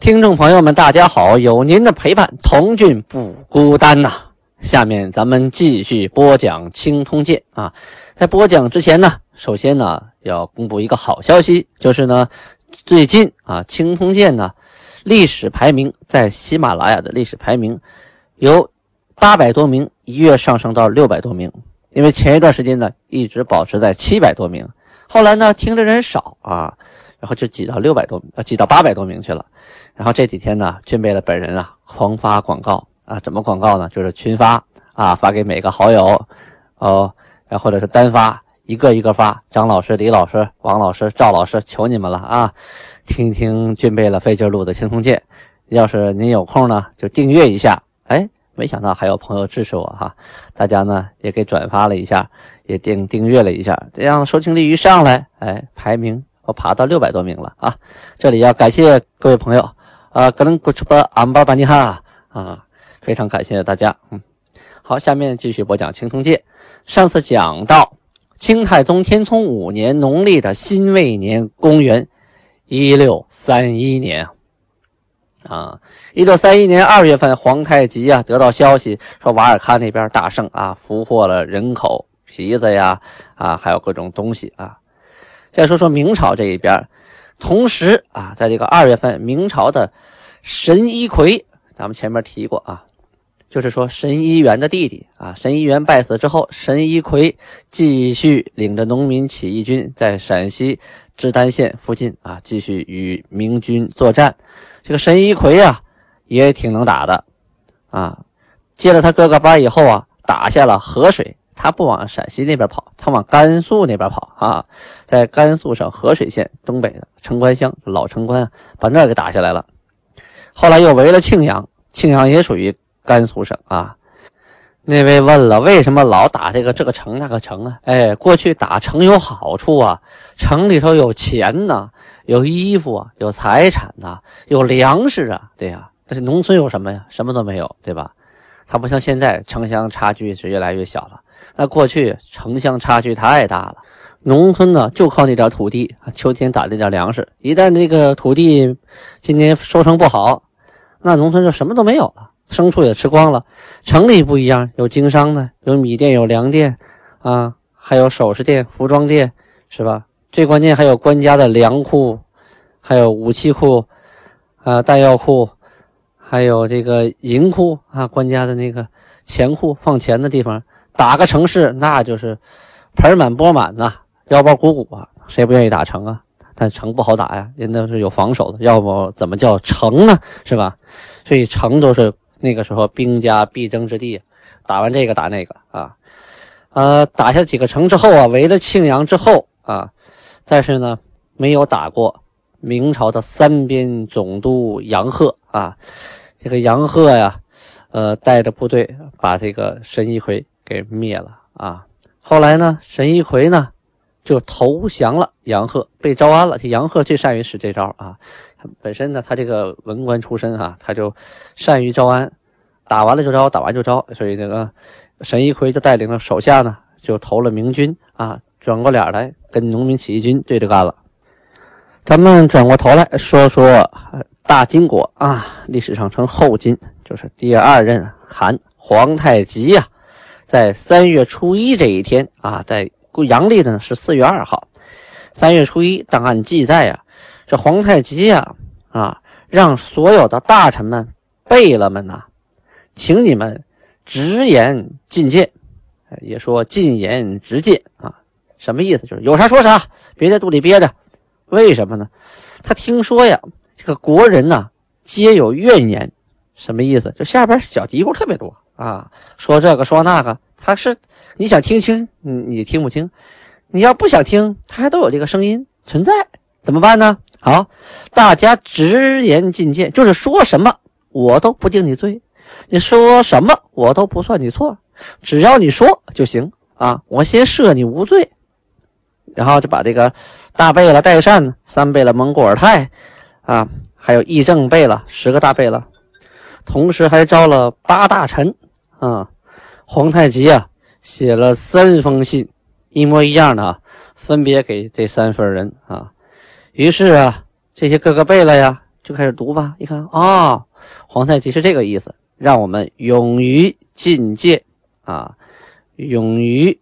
听众朋友们，大家好！有您的陪伴，童俊不孤单呐。下面咱们继续播讲《青通鉴》啊。在播讲之前呢，首先呢要公布一个好消息，就是呢最近啊《青通鉴》呢历史排名在喜马拉雅的历史排名由八百多名一跃上升到六百多名，因为前一段时间呢一直保持在七百多名，后来呢听的人少啊，然后就挤到六百多呃挤到八百多名去了。然后这几天呢，俊贝了本人啊，狂发广告啊，怎么广告呢？就是群发啊，发给每个好友，哦，然后或者是单发，一个一个发。张老师、李老师、王老师、赵老师，求你们了啊！听听俊贝了费劲录的《青铜剑》，要是您有空呢，就订阅一下。哎，没想到还有朋友支持我哈，大家呢也给转发了一下，也订订阅了一下，这样收听率一上来，哎，排名我爬到六百多名了啊！这里要感谢各位朋友。啊，可能过去把安巴巴尼哈啊，非常感谢大家。嗯，好，下面继续播讲《青铜剑》。上次讲到清太宗天聪五年农历的辛未年，公元一六三一年啊，一六三一年二月份，皇太极啊得到消息说瓦尔喀那边大胜啊，俘获了人口、皮子呀啊，还有各种东西啊。再说说明朝这一边。同时啊，在这个二月份，明朝的神一奎，咱们前面提过啊，就是说神一元的弟弟啊，神一元败死之后，神一奎继续领着农民起义军在陕西芝丹县附近啊，继续与明军作战。这个神一奎啊，也挺能打的啊，接了他哥哥班以后啊，打下了河水。他不往陕西那边跑，他往甘肃那边跑啊，在甘肃省合水县东北的城关乡老城关，把那给打下来了。后来又围了庆阳，庆阳也属于甘肃省啊。那位问了，为什么老打这个这个城那个城啊？哎，过去打城有好处啊，城里头有钱呐，有衣服啊，有财产呐，有粮食啊，对呀。但是农村有什么呀？什么都没有，对吧？它不像现在城乡差距是越来越小了。那过去城乡差距太大了，农村呢就靠那点土地，秋天打那点粮食。一旦这个土地今年收成不好，那农村就什么都没有了，牲畜也吃光了。城里不一样，有经商的，有米店，有粮店，啊，还有首饰店、服装店，是吧？最关键还有官家的粮库，还有武器库，啊，弹药库，还有这个银库啊，官家的那个钱库，放钱的地方。打个城市，那就是盆满钵满呐，腰包鼓鼓啊，谁不愿意打城啊？但城不好打呀，人那是有防守的，要不怎么叫城呢？是吧？所以城都是那个时候兵家必争之地。打完这个打那个啊，呃，打下几个城之后啊，围了庆阳之后啊，但是呢，没有打过明朝的三边总督杨鹤啊。这个杨鹤呀，呃，带着部队把这个申一奎。给灭了啊！后来呢，沈一奎呢就投降了，杨鹤被招安了。这杨鹤最善于使这招啊！本身呢，他这个文官出身啊，他就善于招安，打完了就招，打完就招。所以这个沈一奎就带领了手下呢，就投了明军啊，转过脸来跟农民起义军对着干了。咱们转过头来说说大金国啊，历史上称后金，就是第二任韩皇太极呀。在三月初一这一天啊，在阳历的呢是四月二号。三月初一，档案记载啊，这皇太极呀啊，让所有的大臣们、贝勒们呐，请你们直言进谏，也说进言直谏啊。什么意思？就是有啥说啥，别在肚里憋着。为什么呢？他听说呀，这个国人呐，皆有怨言。什么意思？就下边小嘀咕特别多。啊，说这个说那个，他是你想听清，你你听不清；你要不想听，他还都有这个声音存在，怎么办呢？好，大家直言进谏，就是说什么我都不定你罪，你说什么我都不算你错，只要你说就行啊！我先赦你无罪。然后就把这个大贝勒代善、三贝勒蒙古尔泰啊，还有议政贝勒十个大贝勒，同时还招了八大臣啊。皇太极啊，写了三封信，一模一样的啊，分别给这三份人啊。于是啊，这些各个贝勒呀就开始读吧。一看啊，皇太极是这个意思，让我们勇于进谏啊，勇于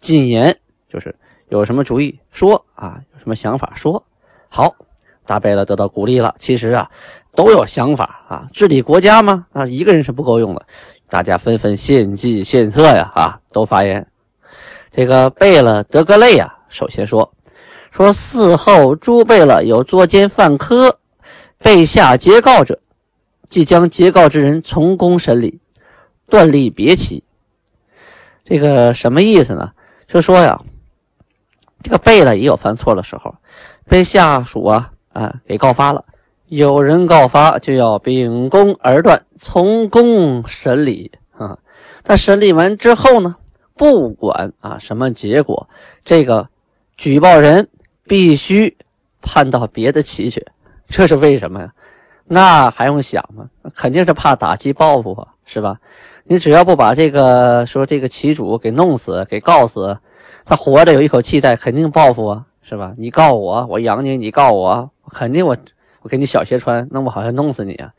进言，就是有什么主意说啊，有什么想法说。好，大贝勒得到鼓励了。其实啊，都有想法啊，治理国家嘛啊，一个人是不够用的。大家纷纷献计献策呀，啊，都发言。这个贝勒德格类啊，首先说说嗣后诸贝勒有作奸犯科，被下截告者，即将截告之人从公审理，断立别旗。这个什么意思呢？就说呀，这个贝勒也有犯错的时候，被下属啊啊给告发了。有人告发，就要秉公而断，从公审理啊。那审理完之后呢，不管啊什么结果，这个举报人必须判到别的旗去。这是为什么呀？那还用想吗？肯定是怕打击报复啊，是吧？你只要不把这个说这个旗主给弄死、给告死，他活着有一口气在，肯定报复啊，是吧？你告我，我养你；你告我，肯定我。我给你小鞋穿，弄不好要弄死你啊！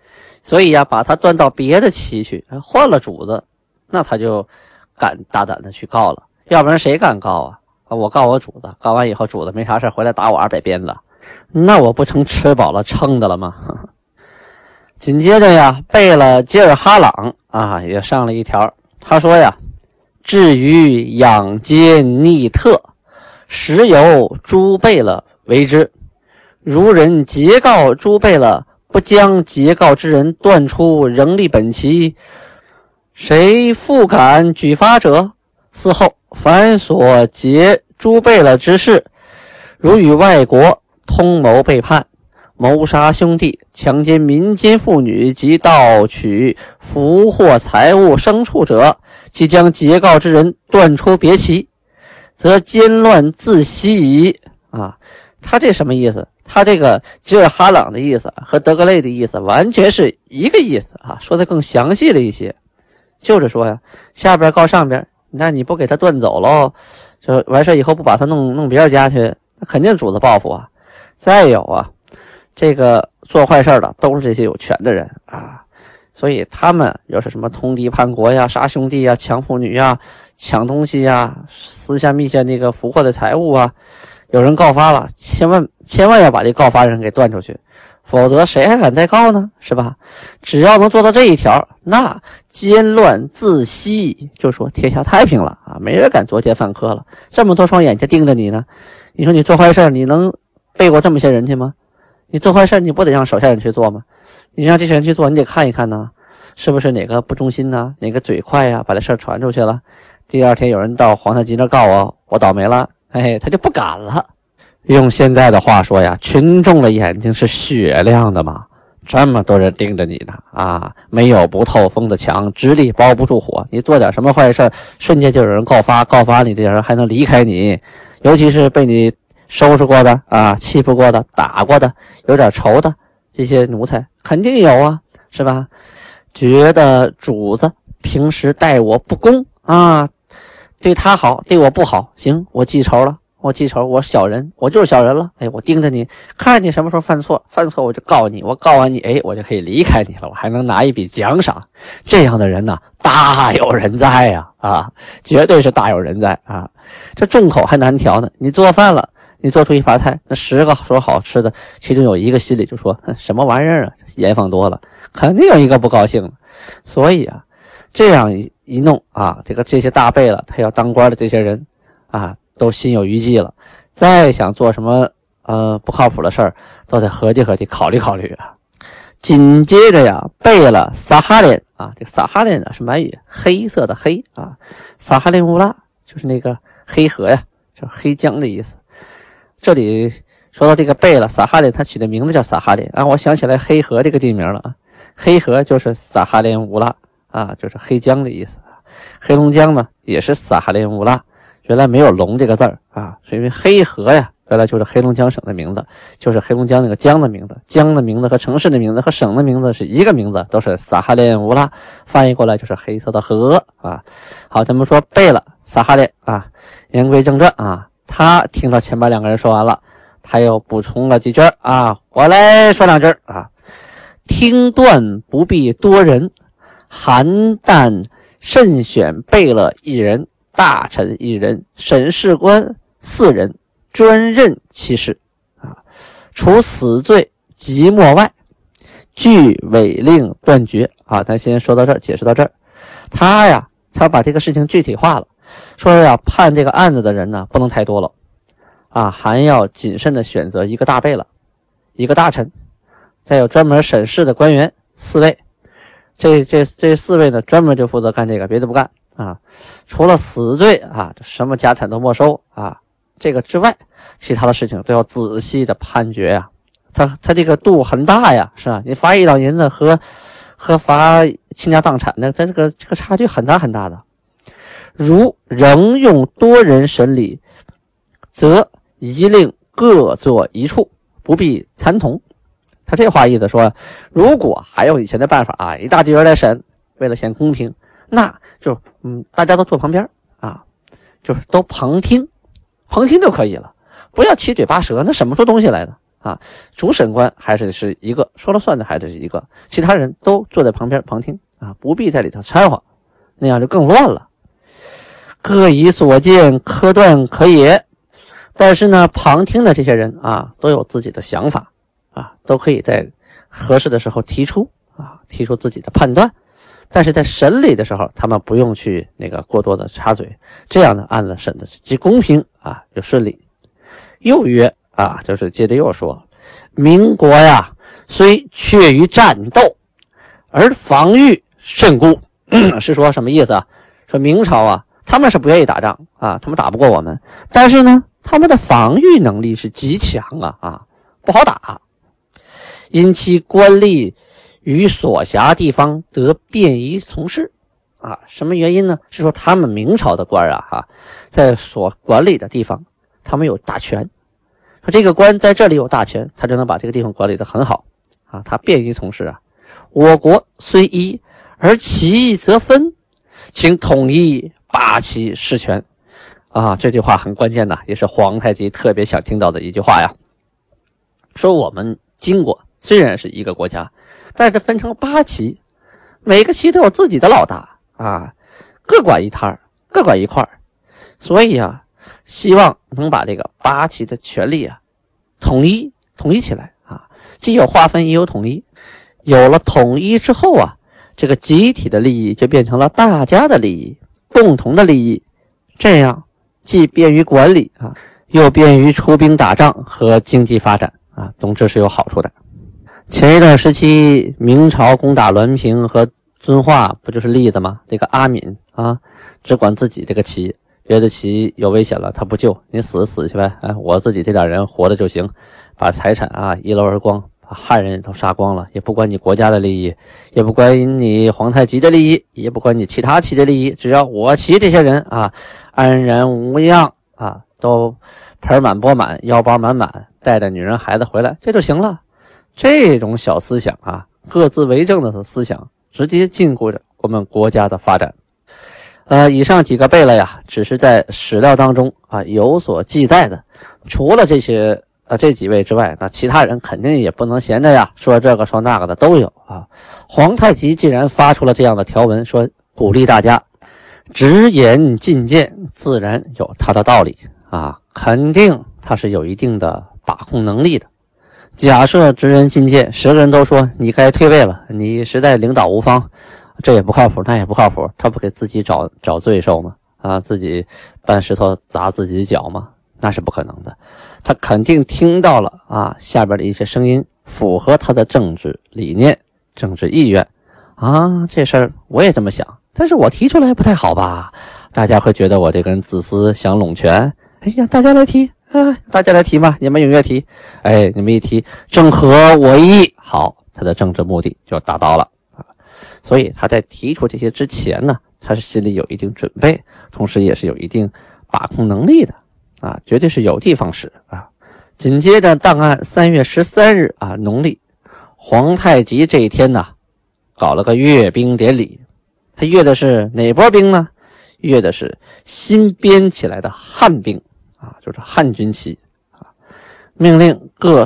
所以呀，把他端到别的旗去，换了主子，那他就敢大胆的去告了。要不然谁敢告啊？我告我主子，告完以后主子没啥事回来打我二百鞭子，那我不成吃饱了撑的了吗？紧接着呀，贝勒吉尔哈朗啊也上了一条，他说呀：“至于养奸逆特，实由诸贝勒为之。”如人截告诸贝勒，不将截告之人断出，仍立本旗，谁复敢举发者？嗣后凡所结诸贝勒之事，如与外国通谋背叛、谋杀兄弟、强奸民间妇女及盗取俘获财物、牲畜者，即将截告之人断出别旗，则奸乱自息矣。啊，他这什么意思？他这个吉尔哈朗的意思和德格类的意思完全是一个意思啊，说的更详细了一些，就是说呀，下边告上边，那你不给他断走喽，就完事以后不把他弄弄别人家去，那肯定主子报复啊。再有啊，这个做坏事的都是这些有权的人啊，所以他们要是什么通敌叛国呀、杀兄弟呀、抢妇女呀、抢东西呀、私下密下那个俘获的财物啊。有人告发了，千万千万要把这告发人给断出去，否则谁还敢再告呢？是吧？只要能做到这一条，那奸乱自息，就说天下太平了啊！没人敢作奸犯科了。这么多双眼睛盯着你呢，你说你做坏事，你能背过这么些人去吗？你做坏事，你不得让手下人去做吗？你让这些人去做，你得看一看呢，是不是哪个不忠心呢？哪个嘴快呀，把这事传出去了？第二天有人到皇太极那告我，我倒霉了。哎，他就不敢了。用现在的话说呀，群众的眼睛是雪亮的嘛，这么多人盯着你呢啊，没有不透风的墙，纸里包不住火。你做点什么坏事，瞬间就有人告发，告发你的人还能离开你。尤其是被你收拾过的啊，欺负过的，打过的，有点仇的这些奴才，肯定有啊，是吧？觉得主子平时待我不公啊。对他好，对我不好，行，我记仇了，我记仇，我小人，我就是小人了。哎，我盯着你，看你什么时候犯错，犯错我就告你，我告完你，哎，我就可以离开你了，我还能拿一笔奖赏。这样的人呢，大有人在呀，啊，绝对是大有人在啊。这众口还难调呢，你做饭了，你做出一盘菜，那十个说好吃的，其中有一个心里就说什么玩意儿啊，盐放多了，肯定有一个不高兴。所以啊。这样一一弄啊，这个这些大贝了，他要当官的这些人啊，都心有余悸了。再想做什么呃不靠谱的事儿，都得合计合计，考虑考虑啊。紧接着呀，贝了撒哈林啊，这个撒哈林呢是满语，黑色的黑啊，撒哈林乌拉就是那个黑河呀，就是黑江的意思。这里说到这个贝了撒哈林，他取的名字叫撒哈林，啊我想起来黑河这个地名了啊。黑河就是撒哈林乌拉。啊，就是黑江的意思。黑龙江呢，也是撒哈林乌拉，原来没有龙这个字儿啊，是因为黑河呀，原来就是黑龙江省的名字，就是黑龙江那个江的名字。江的名字和城市的名字和省的名字是一个名字，都是撒哈林乌拉，翻译过来就是黑色的河啊。好，咱们说背了撒哈林啊。言归正传啊，他听到前面两个人说完了，他又补充了几句啊，我来说两句啊。听断不必多人，邯郸慎选备了一人，大臣一人，审事官四人，专任其事啊。除死罪即墨外，据违令断绝啊。咱先说到这儿，解释到这儿。他呀，他把这个事情具体化了，说呀，判这个案子的人呢，不能太多了啊，还要谨慎的选择一个大贝勒，一个大臣。再有专门审视的官员四位，这这这四位呢，专门就负责干这个，别的不干啊。除了死罪啊，什么家产都没收啊，这个之外，其他的事情都要仔细的判决呀。他他这个度很大呀，是吧？你罚一两银子和和罚倾家荡产的，在这个这个差距很大很大的。如仍用多人审理，则一令各坐一处，不必参同。他这话意思说，如果还有以前的办法啊，一大堆人来审，为了显公平，那就嗯，大家都坐旁边啊，就是都旁听，旁听就可以了，不要七嘴八舌，那审不出东西来的啊。主审官还是是一个说了算的，还是一个，其他人都坐在旁边旁听啊，不必在里头掺和，那样就更乱了。各以所见，科断可也。但是呢，旁听的这些人啊，都有自己的想法。啊，都可以在合适的时候提出啊，提出自己的判断，但是在审理的时候，他们不用去那个过多的插嘴，这样的案子审的既公平啊又顺利。又曰啊，就是接着又说，民国呀，虽缺于战斗，而防御甚固，是说什么意思啊？说明朝啊，他们是不愿意打仗啊，他们打不过我们，但是呢，他们的防御能力是极强啊啊，不好打。因其官吏与所辖地方得便于从事，啊，什么原因呢？是说他们明朝的官啊，哈，在所管理的地方，他们有大权。说这个官在这里有大权，他就能把这个地方管理的很好，啊，他便于从事啊。我国虽一，而其则分，请统一八旗事权。啊，这句话很关键呐，也是皇太极特别想听到的一句话呀。说我们经过。虽然是一个国家，但是分成八旗，每个旗都有自己的老大啊，各管一摊，各管一块。所以啊，希望能把这个八旗的权力啊统一统一起来啊，既有划分也有统一。有了统一之后啊，这个集体的利益就变成了大家的利益，共同的利益。这样既便于管理啊，又便于出兵打仗和经济发展啊，总之是有好处的。前一段时期，明朝攻打滦平和遵化，不就是例子吗？这个阿敏啊，只管自己这个旗，别的旗有危险了，他不救，你死死去呗。哎，我自己这点人活着就行，把财产啊一搂而光，把汉人都杀光了，也不管你国家的利益，也不管你皇太极的利益，也不管你其他旗的利益，只要我旗这些人啊安然无恙啊，都盆满钵满，腰包满满，带着女人孩子回来，这就行了。这种小思想啊，各自为政的思想，直接禁锢着我们国家的发展。呃，以上几个贝勒呀，只是在史料当中啊有所记载的。除了这些呃这几位之外，那其他人肯定也不能闲着呀，说这个说那个的都有啊。皇太极既然发出了这样的条文，说鼓励大家直言进谏，自然有他的道理啊，肯定他是有一定的把控能力的。假设直人进谏，十个人都说你该退位了，你实在领导无方，这也不靠谱，那也不靠谱，他不给自己找找罪受吗？啊，自己搬石头砸自己脚吗？那是不可能的。他肯定听到了啊，下边的一些声音符合他的政治理念、政治意愿啊。这事儿我也这么想，但是我提出来不太好吧？大家会觉得我这个人自私，想拢权。哎呀，大家来提。啊，大家来提嘛，你们踊跃提。哎，你们一提，正合我意，好，他的政治目的就达到了啊。所以他在提出这些之前呢，他是心里有一定准备，同时也是有一定把控能力的啊，绝对是有的放矢啊。紧接着，档案三月十三日啊，农历皇太极这一天呢，搞了个阅兵典礼。他阅的是哪波兵呢？阅的是新编起来的汉兵就是汉军旗啊。命令各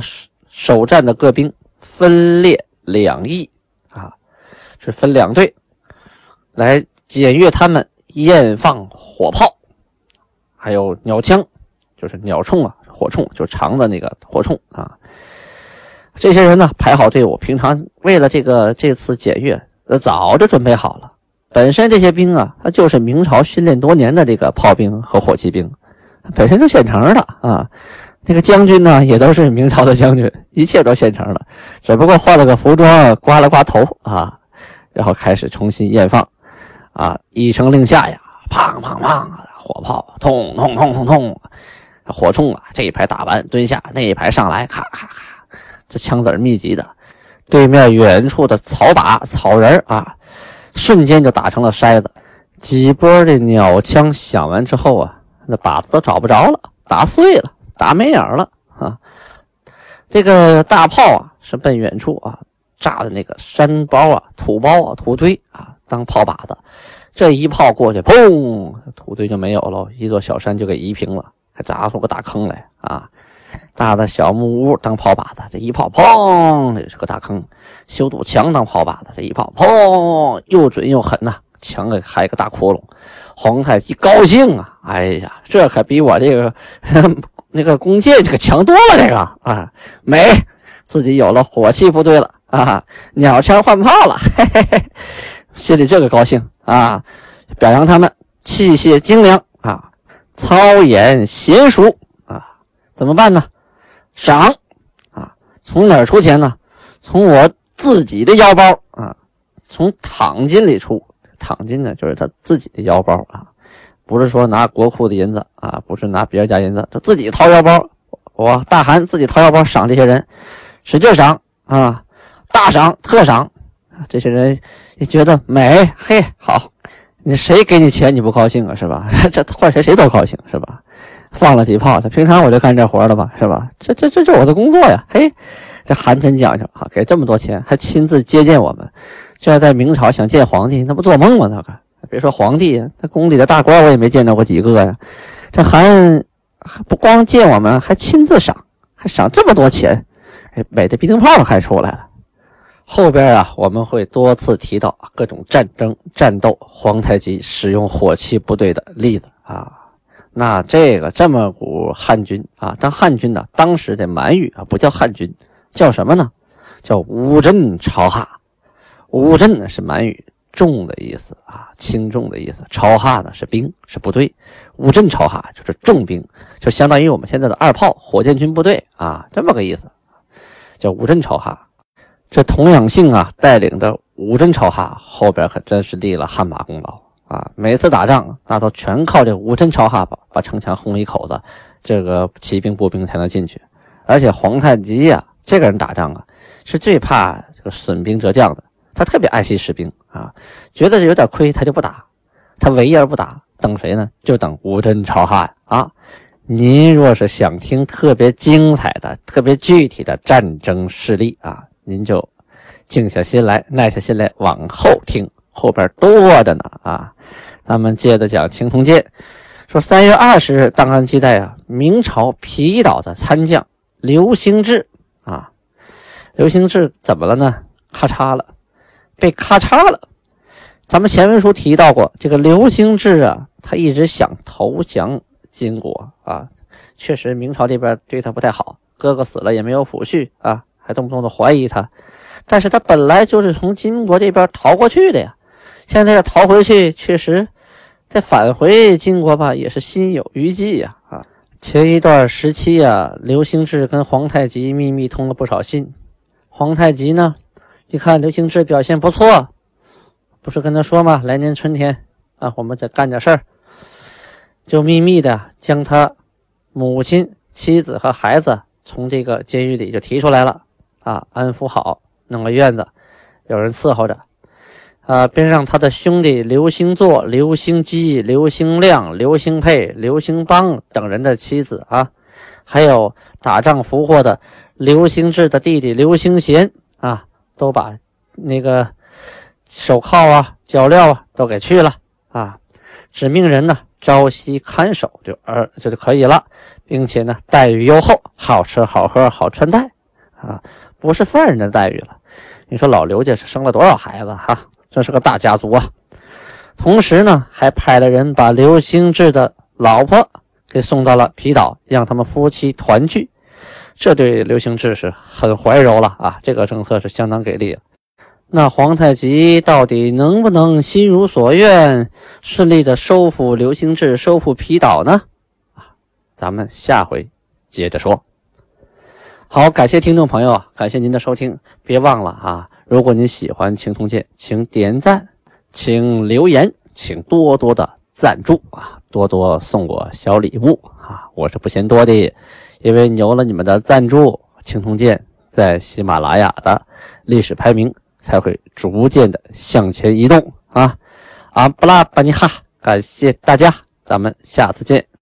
首战的各兵分列两翼啊，是分两队来检阅他们验放火炮，还有鸟枪，就是鸟铳啊。火铳就长的那个火铳啊，这些人呢排好队伍，平常为了这个这次检阅，呃早就准备好了。本身这些兵啊，他就是明朝训练多年的这个炮兵和火器兵，本身就现成的啊。这个将军呢，也都是明朝的将军，一切都现成的，只不过换了个服装，刮了刮头啊，然后开始重新验放啊。一声令下呀，砰砰砰，火炮通通通通通。火铳啊，这一排打完蹲下，那一排上来，咔咔咔，这枪子密集的，对面远处的草靶、草人啊，瞬间就打成了筛子。几波的鸟枪响完之后啊，那靶子都找不着了，打碎了，打没影了啊。这个大炮啊，是奔远处啊炸的那个山包啊、土包啊、土堆啊当炮靶子。这一炮过去，砰，土堆就没有了，一座小山就给夷平了。还砸出个大坑来啊！大的小木屋当炮靶子，这一炮砰，这是个大坑；修堵墙当炮靶子，这一炮砰，又准又狠呐！墙给开个大窟窿。皇太极高兴啊！哎呀，这可比我这个 那个弓箭这个强多了，这个啊，美，自己有了火器部队了啊！鸟枪换炮了，嘿嘿嘿，心里这个高兴啊！表扬他们器械精良啊。操演娴熟啊，怎么办呢？赏啊，从哪儿出钱呢？从我自己的腰包啊，从躺金里出。躺金呢，就是他自己的腰包啊，不是说拿国库的银子啊，不是拿别人家银子，他自己掏腰包。我大汗自己掏腰包赏这些人，使劲赏啊，大赏特赏。这些人也觉得美，嘿，好。你谁给你钱你不高兴啊？是吧？这换谁谁都高兴是吧？放了几炮，他平常我就干这活的吧，是吧？这这这这我的工作呀！嘿，这寒碜讲究啊，给这么多钱还亲自接见我们，这要在明朝想见皇帝，那不做梦吗？那个别说皇帝，那宫里的大官我也没见到过几个呀。这韩不光见我们，还亲自赏，还赏这么多钱，哎，美的鼻涕泡还出来了。后边啊，我们会多次提到各种战争战斗，皇太极使用火器部队的例子啊。那这个这么股汉军啊，当汉军呢，当时的满语啊不叫汉军，叫什么呢？叫乌镇朝哈。五镇呢是满语重的意思啊，轻重的意思。朝哈呢是兵，是部队。五镇朝哈就是重兵，就相当于我们现在的二炮火箭军部队啊，这么个意思，叫五镇朝哈。这童养性啊带领的五镇朝哈后边可真是立了汗马功劳啊！每次打仗那都全靠这五镇朝哈把把城墙轰一口子，这个骑兵步兵才能进去。而且皇太极呀，这个人打仗啊是最怕这个损兵折将的，他特别爱惜士兵啊，觉得有点亏他就不打，他唯而不打，等谁呢？就等吴真朝汉啊！您若是想听特别精彩的、特别具体的战争事例啊！您就静下心来，耐下心来，往后听，后边多着呢啊！咱们接着讲青铜剑，说三月二十日，档案记载啊，明朝皮岛的参将刘兴志啊，刘兴志怎么了呢？咔嚓了，被咔嚓了。咱们前文书提到过，这个刘兴志啊，他一直想投降金国啊，确实明朝这边对他不太好，哥哥死了也没有抚恤啊。还动不动的怀疑他，但是他本来就是从金国这边逃过去的呀，现在要逃回去，确实再返回金国吧，也是心有余悸呀。啊，前一段时期呀，刘兴志跟皇太极秘密通了不少信，皇太极呢，一看刘兴志表现不错，不是跟他说吗？来年春天啊，我们再干点事儿，就秘密的将他母亲、妻子和孩子从这个监狱里就提出来了。啊，安抚好，弄个院子，有人伺候着。啊，便让他的兄弟刘兴作、刘兴基、刘兴亮、刘兴佩、刘兴邦等人的妻子啊，还有打仗俘获的刘兴志的弟弟刘兴贤啊，都把那个手铐啊、脚镣啊都给去了啊，指命人呢朝夕看守就而这就可以了，并且呢待遇优厚，好吃好喝好穿戴啊，不是犯人的待遇了。你说老刘家是生了多少孩子哈？这是个大家族啊！同时呢，还派了人把刘兴志的老婆给送到了皮岛，让他们夫妻团聚。这对刘兴志是很怀柔了啊！这个政策是相当给力。那皇太极到底能不能心如所愿，顺利的收复刘兴志，收复皮岛呢？啊，咱们下回接着说。好，感谢听众朋友，感谢您的收听，别忘了啊！如果您喜欢《青铜剑》，请点赞，请留言，请多多的赞助啊，多多送我小礼物啊，我是不嫌多的，因为有了你们的赞助，《青铜剑》在喜马拉雅的历史排名才会逐渐的向前移动啊！阿布拉巴尼哈，感谢大家，咱们下次见。